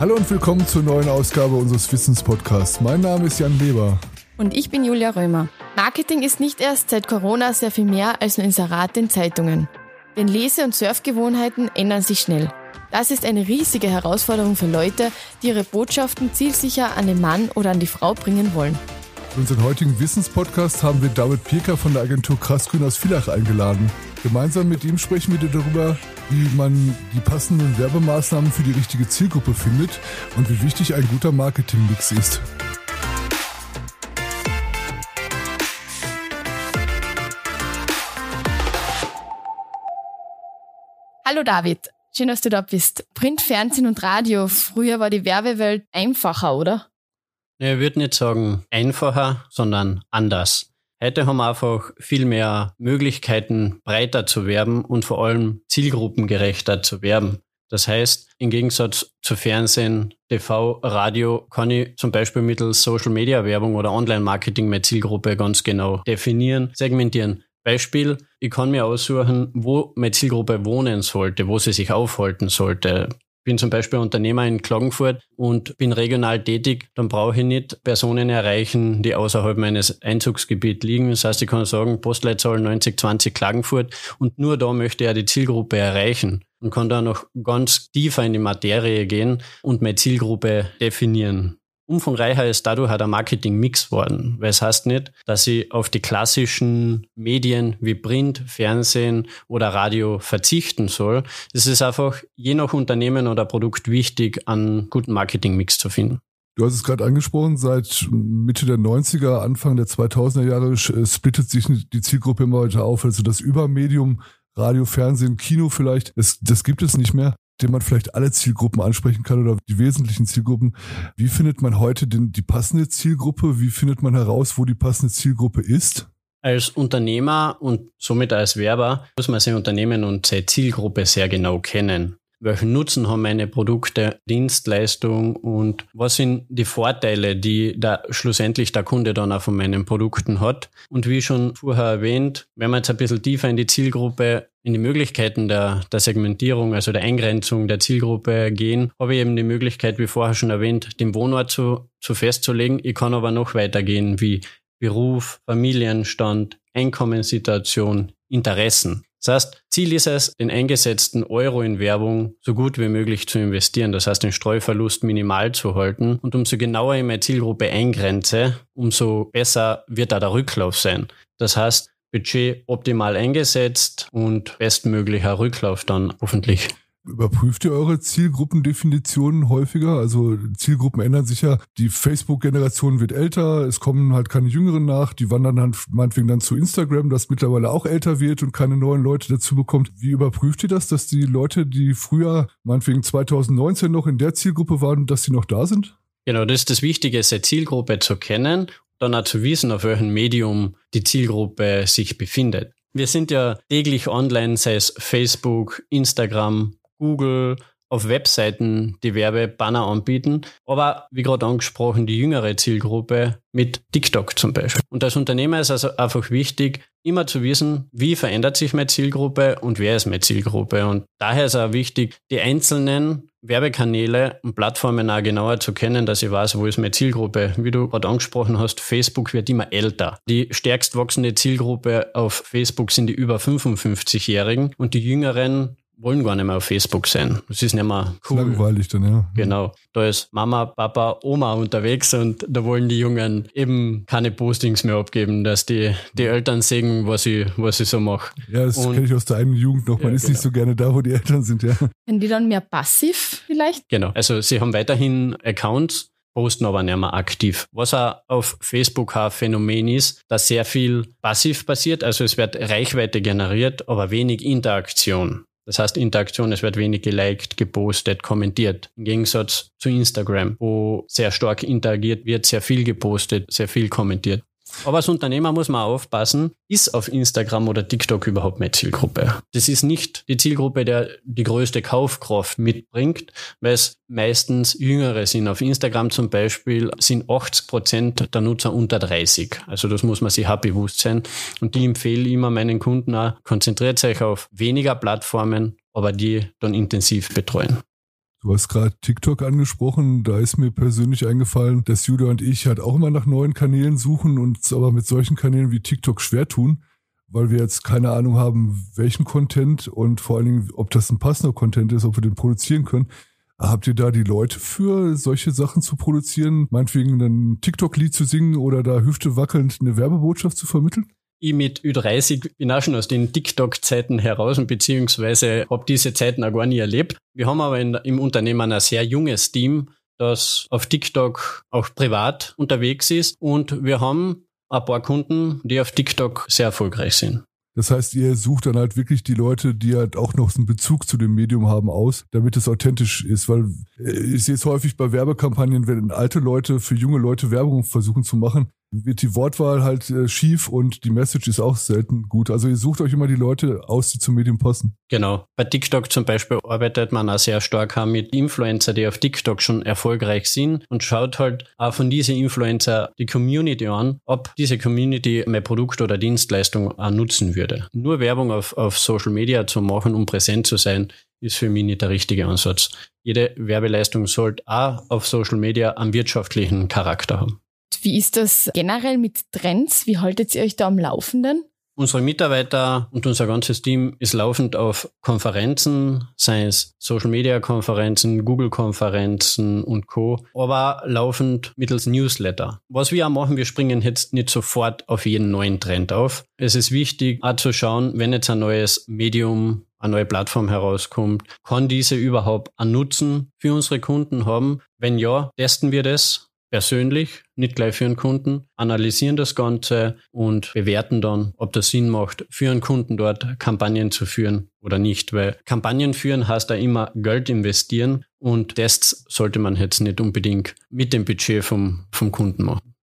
Hallo und willkommen zur neuen Ausgabe unseres Wissenspodcasts. Mein Name ist Jan Weber. Und ich bin Julia Römer. Marketing ist nicht erst seit Corona sehr viel mehr als nur Inserate in Zeitungen. Denn Lese- und Surfgewohnheiten ändern sich schnell. Das ist eine riesige Herausforderung für Leute, die ihre Botschaften zielsicher an den Mann oder an die Frau bringen wollen. Für unseren heutigen Wissenspodcast haben wir David Pirker von der Agentur Krassgrün aus Villach eingeladen. Gemeinsam mit ihm sprechen wir darüber, wie man die passenden Werbemaßnahmen für die richtige Zielgruppe findet und wie wichtig ein guter Marketingmix ist. Hallo David, schön, dass du da bist. Print, Fernsehen und Radio. Früher war die Werbewelt einfacher, oder? Ich würde nicht sagen einfacher, sondern anders. Heute haben wir einfach viel mehr Möglichkeiten, breiter zu werben und vor allem zielgruppengerechter zu werben. Das heißt, im Gegensatz zu Fernsehen, TV, Radio kann ich zum Beispiel mittels Social Media Werbung oder Online Marketing meine Zielgruppe ganz genau definieren, segmentieren. Beispiel, ich kann mir aussuchen, wo meine Zielgruppe wohnen sollte, wo sie sich aufhalten sollte bin zum Beispiel Unternehmer in Klagenfurt und bin regional tätig, dann brauche ich nicht Personen erreichen, die außerhalb meines Einzugsgebiets liegen. Das heißt, ich kann sagen, Postleitzahl 9020 Klagenfurt und nur da möchte er die Zielgruppe erreichen und kann da noch ganz tiefer in die Materie gehen und meine Zielgruppe definieren umfangreicher ist dadurch auch der Marketing-Mix worden. Weil es heißt nicht, dass ich auf die klassischen Medien wie Print, Fernsehen oder Radio verzichten soll. Es ist einfach je nach Unternehmen oder Produkt wichtig, einen guten Marketing-Mix zu finden. Du hast es gerade angesprochen, seit Mitte der 90er, Anfang der 2000er Jahre äh, splittet sich die Zielgruppe immer weiter auf. Also das Übermedium, Radio, Fernsehen, Kino vielleicht, das, das gibt es nicht mehr dem man vielleicht alle Zielgruppen ansprechen kann oder die wesentlichen Zielgruppen. Wie findet man heute denn die passende Zielgruppe? Wie findet man heraus, wo die passende Zielgruppe ist? Als Unternehmer und somit als Werber muss man sein Unternehmen und seine Zielgruppe sehr genau kennen. Welchen Nutzen haben meine Produkte, Dienstleistung und was sind die Vorteile, die da schlussendlich der Kunde dann auch von meinen Produkten hat? Und wie schon vorher erwähnt, wenn wir jetzt ein bisschen tiefer in die Zielgruppe in die Möglichkeiten der, der Segmentierung, also der Eingrenzung der Zielgruppe gehen, habe ich eben die Möglichkeit, wie vorher schon erwähnt, den Wohnort zu, zu festzulegen. Ich kann aber noch weitergehen wie Beruf, Familienstand, Einkommenssituation, Interessen. Das heißt, Ziel ist es, den eingesetzten Euro in Werbung so gut wie möglich zu investieren. Das heißt, den Streuverlust minimal zu halten. Und umso genauer ich meine Zielgruppe eingrenze, umso besser wird da der Rücklauf sein. Das heißt, Budget optimal eingesetzt und bestmöglicher Rücklauf dann hoffentlich. Überprüft ihr eure Zielgruppendefinitionen häufiger? Also Zielgruppen ändern sich ja. Die Facebook-Generation wird älter, es kommen halt keine Jüngeren nach, die wandern dann meinetwegen dann zu Instagram, das mittlerweile auch älter wird und keine neuen Leute dazu bekommt. Wie überprüft ihr das, dass die Leute, die früher meinetwegen 2019 noch in der Zielgruppe waren, dass sie noch da sind? Genau, das ist das Wichtige, seine Zielgruppe zu kennen dann auch zu wissen, auf welchem Medium die Zielgruppe sich befindet. Wir sind ja täglich online, sei es Facebook, Instagram, Google, auf Webseiten die Werbebanner anbieten, aber wie gerade angesprochen, die jüngere Zielgruppe mit TikTok zum Beispiel. Und als Unternehmer ist also einfach wichtig, immer zu wissen, wie verändert sich meine Zielgruppe und wer ist meine Zielgruppe. Und daher ist auch wichtig, die einzelnen Werbekanäle und Plattformen auch genauer zu kennen, dass ich weiß, wo ist meine Zielgruppe. Wie du gerade angesprochen hast, Facebook wird immer älter. Die stärkst wachsende Zielgruppe auf Facebook sind die über 55-Jährigen und die Jüngeren wollen gar nicht mehr auf Facebook sein. Das ist nicht mehr cool. Langweilig dann, ja. Genau. Da ist Mama, Papa, Oma unterwegs und da wollen die Jungen eben keine Postings mehr abgeben, dass die, die Eltern sehen, was ich, was ich so mache. Ja, das kenne ich aus der eigenen Jugend noch. Man ja, ist genau. nicht so gerne da, wo die Eltern sind, ja. Sind die dann mehr passiv vielleicht? Genau. Also sie haben weiterhin Accounts, posten aber nicht mehr aktiv. Was auch auf Facebook ein Phänomen ist, dass sehr viel passiv passiert, also es wird Reichweite generiert, aber wenig Interaktion. Das heißt Interaktion, es wird wenig geliked, gepostet, kommentiert. Im Gegensatz zu Instagram, wo sehr stark interagiert wird, sehr viel gepostet, sehr viel kommentiert. Aber als Unternehmer muss man aufpassen, ist auf Instagram oder TikTok überhaupt meine Zielgruppe? Das ist nicht die Zielgruppe, der die größte Kaufkraft mitbringt, weil es meistens Jüngere sind. Auf Instagram zum Beispiel sind 80 Prozent der Nutzer unter 30. Also das muss man sich auch bewusst sein. Und die empfehle immer meinen Kunden auch, konzentriert euch auf weniger Plattformen, aber die dann intensiv betreuen. Du hast gerade TikTok angesprochen. Da ist mir persönlich eingefallen, dass Judah und ich halt auch immer nach neuen Kanälen suchen und es aber mit solchen Kanälen wie TikTok schwer tun, weil wir jetzt keine Ahnung haben, welchen Content und vor allen Dingen, ob das ein passender Content ist, ob wir den produzieren können. Habt ihr da die Leute für, solche Sachen zu produzieren? Meinetwegen ein TikTok-Lied zu singen oder da Hüfte wackelnd eine Werbebotschaft zu vermitteln? Ich mit Ü30 bin auch schon aus den TikTok-Zeiten heraus und beziehungsweise habe diese Zeiten auch gar nie erlebt. Wir haben aber in, im Unternehmen ein sehr junges Team, das auf TikTok auch privat unterwegs ist und wir haben ein paar Kunden, die auf TikTok sehr erfolgreich sind. Das heißt, ihr sucht dann halt wirklich die Leute, die halt auch noch einen Bezug zu dem Medium haben, aus, damit es authentisch ist. Weil äh, ich sehe es häufig bei Werbekampagnen, wenn alte Leute für junge Leute Werbung versuchen zu machen, wird die Wortwahl halt äh, schief und die Message ist auch selten gut. Also ihr sucht euch immer die Leute aus, die zum Medium passen. Genau. Bei TikTok zum Beispiel arbeitet man auch sehr stark mit Influencer, die auf TikTok schon erfolgreich sind und schaut halt auch von diesen Influencer die Community an, ob diese Community mein Produkt oder Dienstleistung auch nutzen würde. Nur Werbung auf, auf Social Media zu machen, um präsent zu sein, ist für mich nicht der richtige Ansatz. Jede Werbeleistung sollte auch auf Social Media einen wirtschaftlichen Charakter haben. Wie ist das generell mit Trends? Wie haltet ihr euch da am Laufenden? Unsere Mitarbeiter und unser ganzes Team ist laufend auf Konferenzen, sei es Social Media Konferenzen, Google Konferenzen und Co., aber laufend mittels Newsletter. Was wir auch machen, wir springen jetzt nicht sofort auf jeden neuen Trend auf. Es ist wichtig, auch zu schauen, wenn jetzt ein neues Medium eine neue Plattform herauskommt, kann diese überhaupt einen Nutzen für unsere Kunden haben? Wenn ja, testen wir das persönlich, nicht gleich für einen Kunden, analysieren das Ganze und bewerten dann, ob das Sinn macht, für einen Kunden dort Kampagnen zu führen oder nicht. Weil Kampagnen führen heißt da immer Geld investieren und Tests sollte man jetzt nicht unbedingt mit dem Budget vom, vom Kunden machen.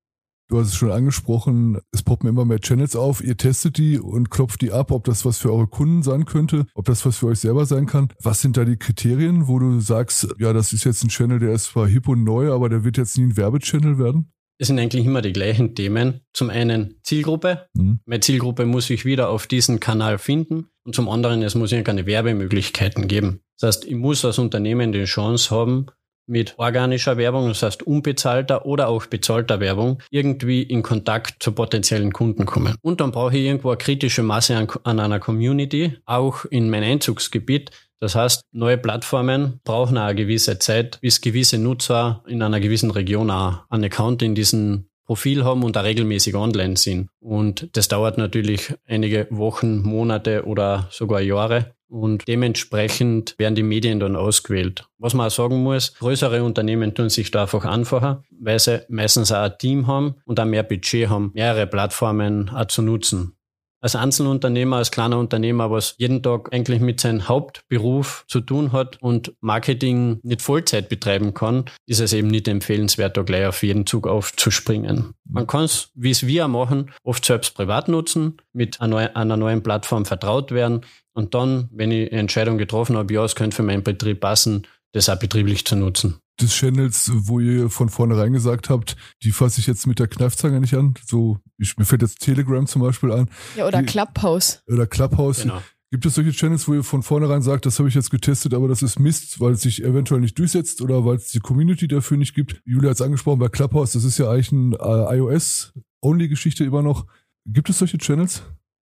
Du hast es schon angesprochen, es poppen immer mehr Channels auf, ihr testet die und klopft die ab, ob das was für eure Kunden sein könnte, ob das was für euch selber sein kann. Was sind da die Kriterien, wo du sagst, ja, das ist jetzt ein Channel, der ist zwar hip und neu, aber der wird jetzt nie ein Werbechannel werden? Es sind eigentlich immer die gleichen Themen. Zum einen Zielgruppe. Mhm. Meine Zielgruppe muss sich wieder auf diesen Kanal finden. Und zum anderen, es muss keine Werbemöglichkeiten geben. Das heißt, ich muss als Unternehmen die Chance haben, mit organischer Werbung, das heißt unbezahlter oder auch bezahlter Werbung, irgendwie in Kontakt zu potenziellen Kunden kommen. Und dann brauche ich irgendwo eine kritische Masse an, an einer Community, auch in mein Einzugsgebiet. Das heißt, neue Plattformen brauchen auch eine gewisse Zeit, bis gewisse Nutzer in einer gewissen Region auch einen Account in diesem Profil haben und da regelmäßig online sind. Und das dauert natürlich einige Wochen, Monate oder sogar Jahre und dementsprechend werden die Medien dann ausgewählt. Was man auch sagen muss, größere Unternehmen tun sich da einfach einfacher, weil sie meistens auch ein Team haben und auch mehr Budget haben, mehrere Plattformen auch zu nutzen als Einzelunternehmer, als kleiner Unternehmer, was jeden Tag eigentlich mit seinem Hauptberuf zu tun hat und Marketing nicht Vollzeit betreiben kann, ist es eben nicht empfehlenswert, da gleich auf jeden Zug aufzuspringen. Man kann es, wie es wir machen, oft selbst privat nutzen, mit einer neuen Plattform vertraut werden und dann, wenn ich eine Entscheidung getroffen habe, ja, es könnte für meinen Betrieb passen, das auch betrieblich zu nutzen des Channels, wo ihr von vornherein gesagt habt, die fasse ich jetzt mit der Kneifzange nicht an. So, ich, mir fällt jetzt Telegram zum Beispiel an. Ja, oder die, Clubhouse. Oder Clubhouse. Genau. Gibt es solche Channels, wo ihr von vornherein sagt, das habe ich jetzt getestet, aber das ist Mist, weil es sich eventuell nicht durchsetzt oder weil es die Community dafür nicht gibt? Julia hat es angesprochen bei Clubhouse, das ist ja eigentlich eine äh, iOS-Only-Geschichte immer noch. Gibt es solche Channels?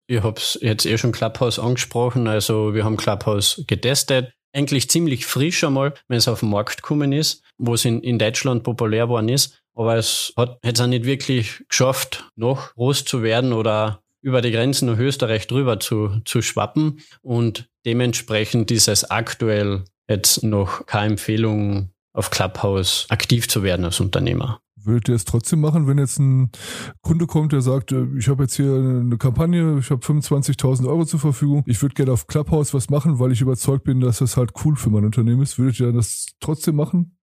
Ich habe es jetzt eh schon Clubhouse angesprochen. Also wir haben Clubhouse getestet eigentlich ziemlich frisch einmal, wenn es auf den Markt gekommen ist, wo es in, in Deutschland populär geworden ist. Aber es hat jetzt auch nicht wirklich geschafft, noch groß zu werden oder über die Grenzen nach Österreich drüber zu, zu schwappen. Und dementsprechend ist es aktuell jetzt noch keine Empfehlung, auf Clubhouse aktiv zu werden als Unternehmer. Würdet ihr es trotzdem machen, wenn jetzt ein Kunde kommt, der sagt, äh, ich habe jetzt hier eine Kampagne, ich habe 25.000 Euro zur Verfügung, ich würde gerne auf Clubhouse was machen, weil ich überzeugt bin, dass das halt cool für mein Unternehmen ist. Würdet ihr das trotzdem machen?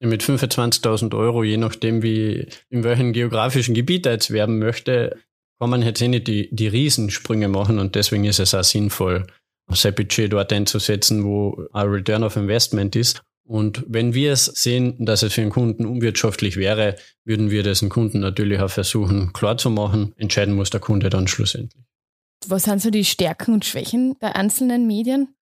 Mit 25.000 Euro, je nachdem, wie in welchem geografischen Gebiet er jetzt werben möchte, kann man jetzt eh nicht die, die Riesensprünge machen und deswegen ist es auch sinnvoll, sein Budget dort einzusetzen, wo ein Return of Investment ist. Und wenn wir es sehen, dass es für einen Kunden unwirtschaftlich wäre, würden wir das dem Kunden natürlich auch versuchen klarzumachen. Entscheiden muss der Kunde dann schlussendlich. Was sind so die Stärken und Schwächen der einzelnen Medien?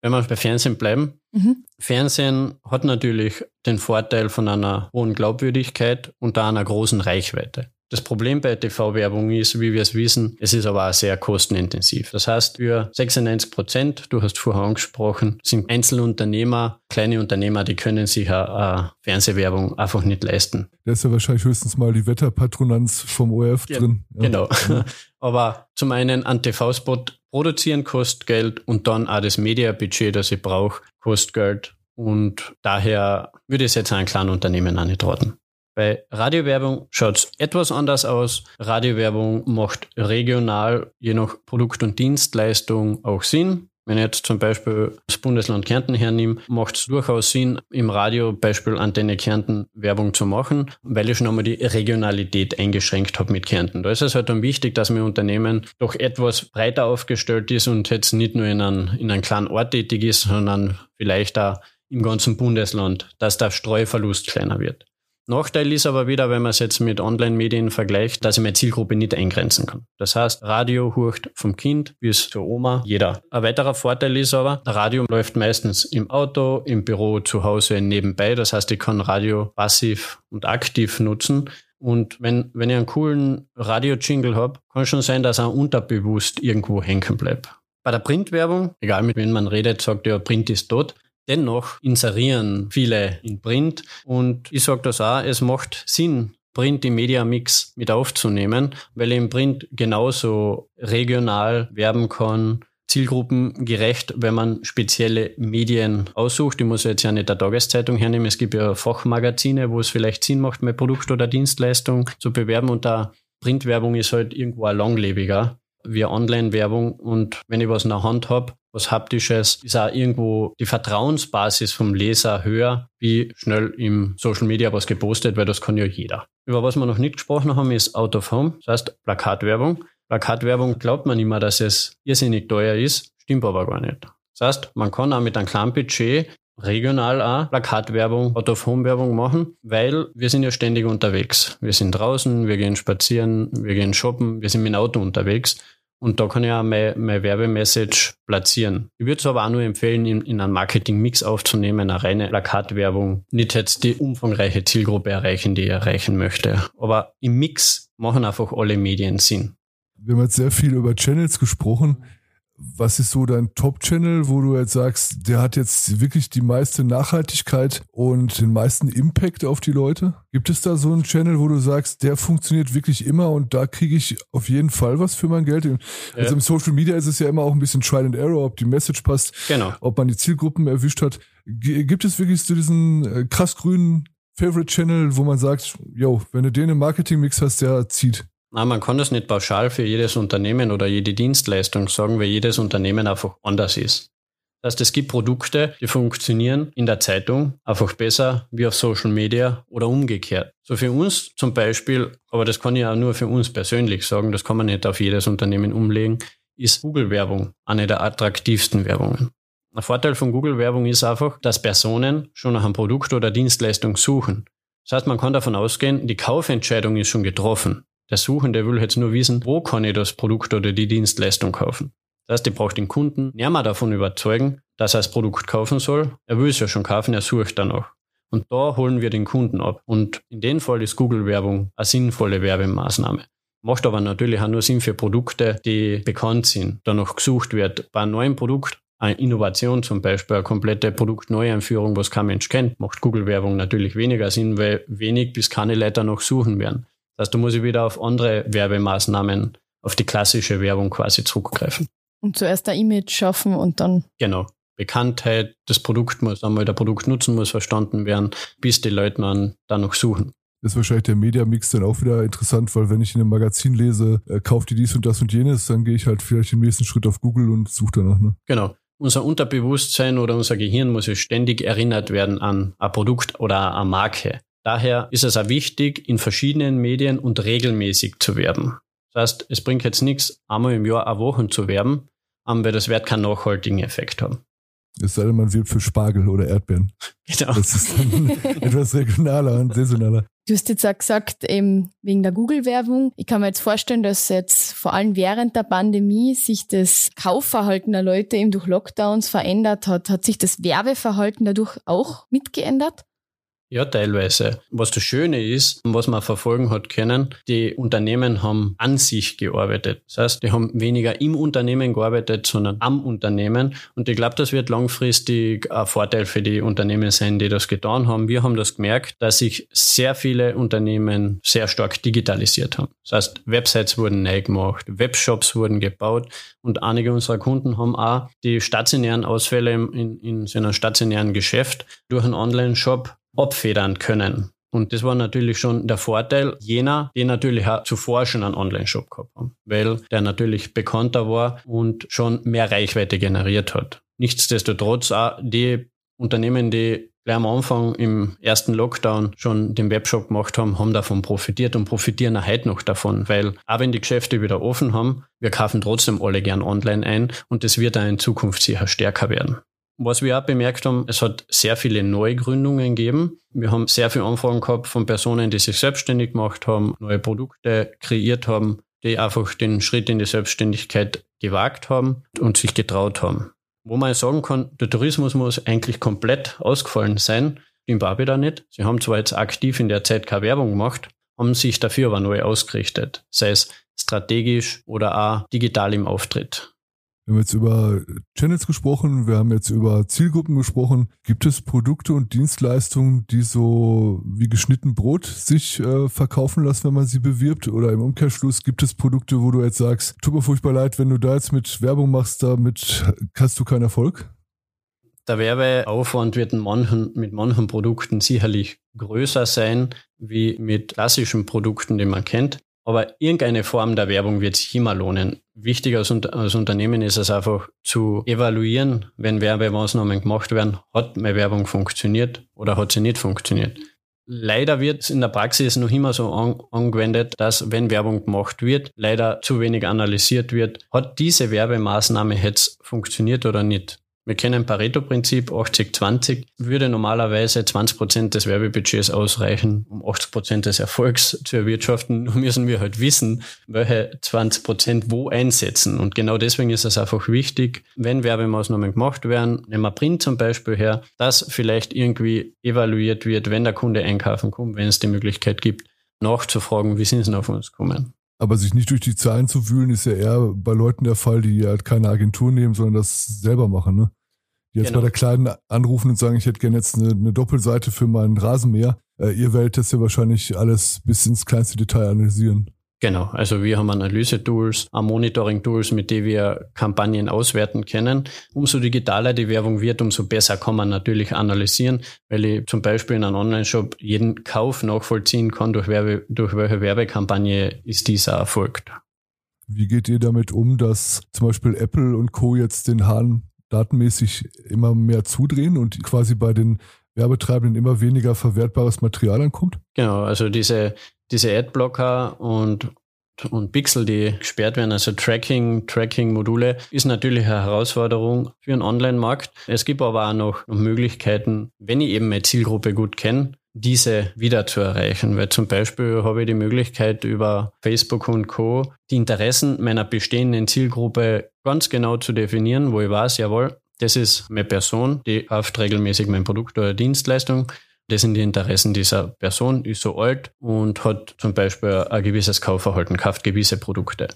Wenn wir bei Fernsehen bleiben, Mhm. Fernsehen hat natürlich den Vorteil von einer hohen Glaubwürdigkeit und da einer großen Reichweite. Das Problem bei TV-Werbung ist, wie wir es wissen, es ist aber auch sehr kostenintensiv. Das heißt, für 96 Prozent, du hast vorher angesprochen, sind Einzelunternehmer, kleine Unternehmer, die können sich eine Fernsehwerbung einfach nicht leisten. Da ist ja wahrscheinlich höchstens mal die Wetterpatronanz vom ORF ja, drin. Ja. Genau. aber zum einen ein TV-Spot produzieren kostet Geld und dann auch das Media-Budget, das ich brauche, kostet Geld. Und daher würde ich es jetzt einem kleinen Unternehmen auch nicht raten. Bei Radiowerbung schaut es etwas anders aus. Radiowerbung macht regional je nach Produkt und Dienstleistung auch Sinn. Wenn ich jetzt zum Beispiel das Bundesland Kärnten hernehme, macht es durchaus Sinn, im Radio Beispiel Antenne Kärnten Werbung zu machen, weil ich schon einmal die Regionalität eingeschränkt habe mit Kärnten. Da ist es halt dann wichtig, dass mein Unternehmen doch etwas breiter aufgestellt ist und jetzt nicht nur in einem, in einem kleinen Ort tätig ist, sondern vielleicht auch im ganzen Bundesland, dass der Streuverlust kleiner wird. Nachteil ist aber wieder, wenn man es jetzt mit Online-Medien vergleicht, dass ich meine Zielgruppe nicht eingrenzen kann. Das heißt, Radio hurcht vom Kind bis zur Oma jeder. Ein weiterer Vorteil ist aber, Radio läuft meistens im Auto, im Büro, zu Hause nebenbei. Das heißt, ich kann Radio passiv und aktiv nutzen. Und wenn, wenn ich einen coolen Radio-Jingle habe, kann schon sein, dass er unterbewusst irgendwo hängen bleibt. Bei der Printwerbung, egal mit wem man redet, sagt ja, Print ist tot. Dennoch inserieren viele in Print und ich sage das auch, es macht Sinn, Print im Media-Mix mit aufzunehmen, weil ich im Print genauso regional werben kann, zielgruppengerecht, wenn man spezielle Medien aussucht. Ich muss jetzt ja nicht der Tageszeitung hernehmen. Es gibt ja Fachmagazine, wo es vielleicht Sinn macht, mein Produkt oder Dienstleistung zu bewerben und da Printwerbung ist halt irgendwo auch langlebiger wie Online-Werbung und wenn ich was in der Hand habe, was Haptisches, ist auch irgendwo die Vertrauensbasis vom Leser höher, wie schnell im Social Media was gepostet, weil das kann ja jeder. Über was wir noch nicht gesprochen haben, ist Out of Home, das heißt Plakatwerbung. Plakatwerbung glaubt man immer, dass es irrsinnig teuer ist, stimmt aber gar nicht. Das heißt, man kann auch mit einem kleinen Budget regional auch Plakatwerbung, Out-of-Home-Werbung machen, weil wir sind ja ständig unterwegs. Wir sind draußen, wir gehen spazieren, wir gehen shoppen, wir sind mit dem Auto unterwegs. Und da kann ich auch meine, meine Werbemessage platzieren. Ich würde es aber auch nur empfehlen, in, in einen Marketing-Mix aufzunehmen, eine reine Plakatwerbung. Nicht jetzt die umfangreiche Zielgruppe erreichen, die ich erreichen möchte. Aber im Mix machen einfach alle Medien Sinn. Wir haben jetzt sehr viel über Channels gesprochen was ist so dein Top-Channel, wo du jetzt sagst, der hat jetzt wirklich die meiste Nachhaltigkeit und den meisten Impact auf die Leute? Gibt es da so einen Channel, wo du sagst, der funktioniert wirklich immer und da kriege ich auf jeden Fall was für mein Geld? Also ja. im Social Media ist es ja immer auch ein bisschen Trial and Error, ob die Message passt, genau. ob man die Zielgruppen erwischt hat. Gibt es wirklich so diesen äh, krass grünen Favorite Channel, wo man sagt, yo, wenn du den im Marketing-Mix hast, der zieht? Na, man kann das nicht pauschal für jedes Unternehmen oder jede Dienstleistung sagen, weil jedes Unternehmen einfach anders ist. Das heißt, es gibt Produkte, die funktionieren in der Zeitung einfach besser wie auf Social Media oder umgekehrt. So für uns zum Beispiel, aber das kann ich auch nur für uns persönlich sagen, das kann man nicht auf jedes Unternehmen umlegen, ist Google-Werbung eine der attraktivsten Werbungen. Ein Vorteil von Google-Werbung ist einfach, dass Personen schon nach einem Produkt oder Dienstleistung suchen. Das heißt, man kann davon ausgehen, die Kaufentscheidung ist schon getroffen. Der Suchende will jetzt nur wissen, wo kann ich das Produkt oder die Dienstleistung kaufen. Das heißt, ich brauche den Kunden mal davon überzeugen, dass er das Produkt kaufen soll. Er will es ja schon kaufen, er sucht danach. Und da holen wir den Kunden ab. Und in dem Fall ist Google-Werbung eine sinnvolle Werbemaßnahme. Macht aber natürlich auch nur Sinn für Produkte, die bekannt sind, da noch gesucht wird. Bei einem neuen Produkt, eine Innovation zum Beispiel, eine komplette Produktneueinführung, was kein Mensch kennt, macht Google-Werbung natürlich weniger Sinn, weil wenig bis keine Leute noch suchen werden. Das heißt, da muss ich wieder auf andere Werbemaßnahmen, auf die klassische Werbung quasi zurückgreifen. Und zuerst ein Image schaffen und dann. Genau. Bekanntheit, das Produkt muss einmal der Produktnutzen muss verstanden werden, bis die Leute dann da noch suchen. Das ist wahrscheinlich der Media-Mix dann auch wieder interessant, weil wenn ich in einem Magazin lese, äh, kauft die dies und das und jenes, dann gehe ich halt vielleicht den nächsten Schritt auf Google und suche danach. Ne? Genau. Unser Unterbewusstsein oder unser Gehirn muss ja ständig erinnert werden an ein Produkt oder eine Marke. Daher ist es auch wichtig, in verschiedenen Medien und regelmäßig zu werben. Das heißt, es bringt jetzt nichts, einmal im Jahr eine Woche zu werben, weil das wird keinen nachhaltigen Effekt haben. Es sei denn, man wirbt für Spargel oder Erdbeeren. Genau. Das ist dann etwas regionaler und saisonaler. Du hast jetzt auch gesagt, eben wegen der Google-Werbung. Ich kann mir jetzt vorstellen, dass jetzt vor allem während der Pandemie sich das Kaufverhalten der Leute eben durch Lockdowns verändert hat. Hat sich das Werbeverhalten dadurch auch mitgeändert? Ja, teilweise. Was das Schöne ist, was man verfolgen hat können, die Unternehmen haben an sich gearbeitet. Das heißt, die haben weniger im Unternehmen gearbeitet, sondern am Unternehmen. Und ich glaube, das wird langfristig ein Vorteil für die Unternehmen sein, die das getan haben. Wir haben das gemerkt, dass sich sehr viele Unternehmen sehr stark digitalisiert haben. Das heißt, Websites wurden neu gemacht, Webshops wurden gebaut und einige unserer Kunden haben auch die stationären Ausfälle in, in so einem stationären Geschäft durch einen Online-Shop abfedern können. Und das war natürlich schon der Vorteil jener, die natürlich auch zuvor schon einen Online-Shop gehabt haben, weil der natürlich bekannter war und schon mehr Reichweite generiert hat. Nichtsdestotrotz auch die Unternehmen, die gleich am Anfang im ersten Lockdown schon den Webshop gemacht haben, haben davon profitiert und profitieren auch heute noch davon, weil auch wenn die Geschäfte wieder offen haben, wir kaufen trotzdem alle gern online ein und das wird auch in Zukunft sicher stärker werden. Was wir auch bemerkt haben, es hat sehr viele Neugründungen gegeben. Wir haben sehr viele Anfragen gehabt von Personen, die sich selbstständig gemacht haben, neue Produkte kreiert haben, die einfach den Schritt in die Selbstständigkeit gewagt haben und sich getraut haben. Wo man sagen kann, der Tourismus muss eigentlich komplett ausgefallen sein, auch wieder nicht. Sie haben zwar jetzt aktiv in der Zeit keine Werbung gemacht, haben sich dafür aber neu ausgerichtet, sei es strategisch oder auch digital im Auftritt. Wir haben jetzt über Channels gesprochen, wir haben jetzt über Zielgruppen gesprochen. Gibt es Produkte und Dienstleistungen, die so wie geschnitten Brot sich äh, verkaufen lassen, wenn man sie bewirbt? Oder im Umkehrschluss gibt es Produkte, wo du jetzt sagst, tut mir furchtbar leid, wenn du da jetzt mit Werbung machst, damit hast du keinen Erfolg? Der Werbeaufwand wird manchen, mit manchen Produkten sicherlich größer sein, wie mit klassischen Produkten, die man kennt. Aber irgendeine Form der Werbung wird sich immer lohnen. Wichtig als, als, Unternehmen ist es einfach zu evaluieren, wenn Werbemaßnahmen gemacht werden, hat meine Werbung funktioniert oder hat sie nicht funktioniert. Leider wird es in der Praxis noch immer so an, angewendet, dass wenn Werbung gemacht wird, leider zu wenig analysiert wird, hat diese Werbemaßnahme jetzt funktioniert oder nicht. Wir kennen Pareto-Prinzip 80-20, würde normalerweise 20 Prozent des Werbebudgets ausreichen, um 80 Prozent des Erfolgs zu erwirtschaften. Nur müssen wir halt wissen, welche 20 Prozent wo einsetzen. Und genau deswegen ist es einfach wichtig, wenn Werbemaßnahmen gemacht werden, nehmen wir Print zum Beispiel her, dass vielleicht irgendwie evaluiert wird, wenn der Kunde einkaufen kommt, wenn es die Möglichkeit gibt, nachzufragen, wie sind sie auf uns gekommen. Aber sich nicht durch die Zahlen zu wühlen, ist ja eher bei Leuten der Fall, die halt keine Agentur nehmen, sondern das selber machen, ne? die jetzt genau. bei der Kleinen anrufen und sagen, ich hätte gerne jetzt eine, eine Doppelseite für meinen Rasenmäher. Äh, ihr werdet das ja wahrscheinlich alles bis ins kleinste Detail analysieren. Genau, also wir haben Analyse-Tools, Monitoring-Tools, mit denen wir Kampagnen auswerten können. Umso digitaler die Werbung wird, umso besser kann man natürlich analysieren, weil ich zum Beispiel in einem Online-Shop jeden Kauf nachvollziehen kann, durch, Werbe, durch welche Werbekampagne ist dieser erfolgt. Wie geht ihr damit um, dass zum Beispiel Apple und Co. jetzt den Hahn datenmäßig immer mehr zudrehen und quasi bei den Werbetreibenden immer weniger verwertbares Material ankommt? Genau, also diese, diese Adblocker und und Pixel, die gesperrt werden, also Tracking, Tracking-Module, ist natürlich eine Herausforderung für einen Online-Markt. Es gibt aber auch noch Möglichkeiten, wenn ich eben meine Zielgruppe gut kenne, diese wieder zu erreichen. Weil zum Beispiel habe ich die Möglichkeit über Facebook und Co. die Interessen meiner bestehenden Zielgruppe ganz genau zu definieren, wo ich weiß, jawohl, das ist meine Person, die kauft regelmäßig mein Produkt oder Dienstleistung. Das sind die Interessen dieser Person, ist so alt und hat zum Beispiel ein gewisses Kaufverhalten, kauft gewisse Produkte.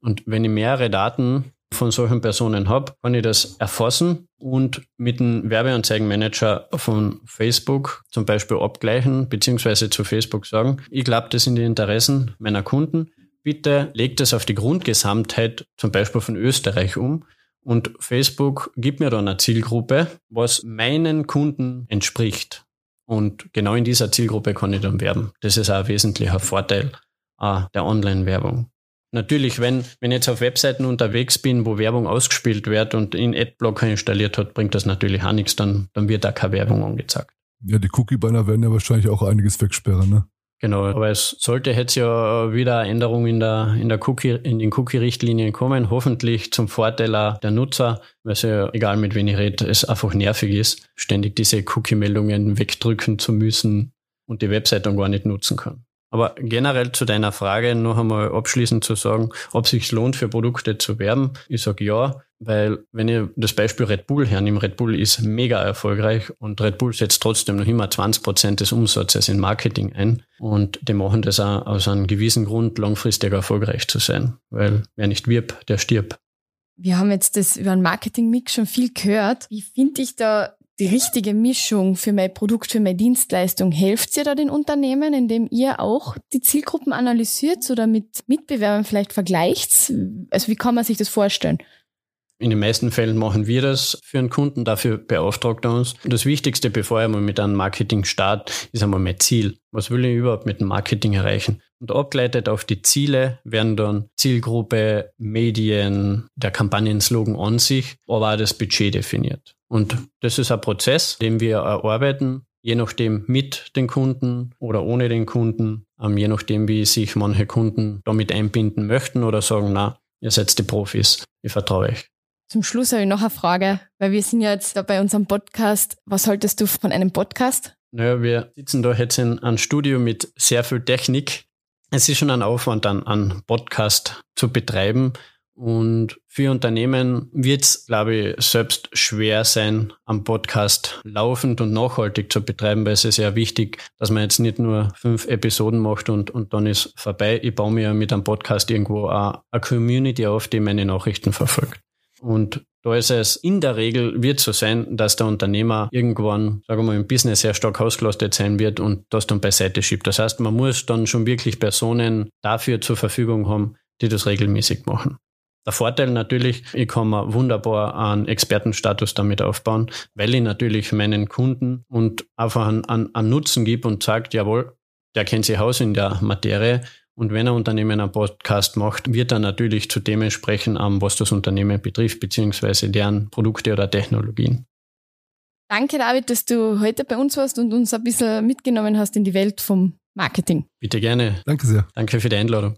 Und wenn ich mehrere Daten von solchen Personen habe, kann ich das erfassen und mit dem Werbeanzeigenmanager von Facebook zum Beispiel abgleichen, beziehungsweise zu Facebook sagen, ich glaube, das sind die Interessen meiner Kunden. Bitte legt es auf die Grundgesamtheit zum Beispiel von Österreich um. Und Facebook gibt mir dann eine Zielgruppe, was meinen Kunden entspricht. Und genau in dieser Zielgruppe kann ich dann werben. Das ist auch ein wesentlicher Vorteil äh, der Online-Werbung. Natürlich, wenn, wenn ich jetzt auf Webseiten unterwegs bin, wo Werbung ausgespielt wird und in Adblocker installiert hat, bringt das natürlich auch nichts, dann, dann wird da keine Werbung angezeigt. Ja, die Cookie-Banner werden ja wahrscheinlich auch einiges wegsperren, ne? Genau, aber es sollte jetzt ja wieder eine Änderung in, der, in, der Cookie, in den Cookie-Richtlinien kommen, hoffentlich zum Vorteil der Nutzer, weil es ja, egal mit wem ich rede, es einfach nervig ist, ständig diese Cookie-Meldungen wegdrücken zu müssen und die Website dann gar nicht nutzen kann. Aber generell zu deiner Frage noch einmal abschließend zu sagen, ob sich lohnt, für Produkte zu werben. Ich sage ja, weil wenn ich das Beispiel Red Bull hernehme, Red Bull ist mega erfolgreich und Red Bull setzt trotzdem noch immer 20 Prozent des Umsatzes in Marketing ein. Und die machen das auch aus einem gewissen Grund, langfristig erfolgreich zu sein. Weil wer nicht wirbt, der stirbt. Wir haben jetzt das über einen Marketing-Mix schon viel gehört. Wie finde ich da die richtige Mischung für mein Produkt, für meine Dienstleistung? Helft ihr da den Unternehmen, indem ihr auch die Zielgruppen analysiert oder mit Mitbewerbern vielleicht vergleicht? Also wie kann man sich das vorstellen? In den meisten Fällen machen wir das für einen Kunden, dafür beauftragt er uns. Das Wichtigste, bevor er mal mit einem Marketing startet, ist einmal mein Ziel. Was will ich überhaupt mit dem Marketing erreichen? Und abgeleitet auf die Ziele werden dann Zielgruppe, Medien, der Kampagnenslogan an sich, aber auch das Budget definiert. Und das ist ein Prozess, den wir erarbeiten, je nachdem mit den Kunden oder ohne den Kunden, ähm, je nachdem, wie sich manche Kunden damit einbinden möchten oder sagen, na, ihr seid die Profis, ich vertraue euch. Zum Schluss habe ich noch eine Frage, weil wir sind ja jetzt da bei unserem Podcast. Was haltest du von einem Podcast? Naja, wir sitzen da jetzt in einem Studio mit sehr viel Technik. Es ist schon ein Aufwand, dann einen Podcast zu betreiben. Und für Unternehmen wird es, glaube ich, selbst schwer sein, am Podcast laufend und nachhaltig zu betreiben, weil es ist ja wichtig, dass man jetzt nicht nur fünf Episoden macht und, und dann ist vorbei. Ich baue mir ja mit einem Podcast irgendwo eine, eine Community auf, die meine Nachrichten verfolgt. Und da ist es in der Regel wird so sein, dass der Unternehmer irgendwann, sagen wir mal, im Business sehr stark ausgelastet sein wird und das dann beiseite schiebt. Das heißt, man muss dann schon wirklich Personen dafür zur Verfügung haben, die das regelmäßig machen. Der Vorteil natürlich, ich kann mir wunderbar einen Expertenstatus damit aufbauen, weil ich natürlich meinen Kunden und einfach einen, einen, einen Nutzen gebe und sagt, jawohl, der kennt sich aus in der Materie und wenn ein Unternehmen einen Podcast macht, wird er natürlich zu dem sprechen, was das Unternehmen betrifft, beziehungsweise deren Produkte oder Technologien. Danke, David, dass du heute bei uns warst und uns ein bisschen mitgenommen hast in die Welt vom Marketing. Bitte gerne. Danke sehr. Danke für die Einladung.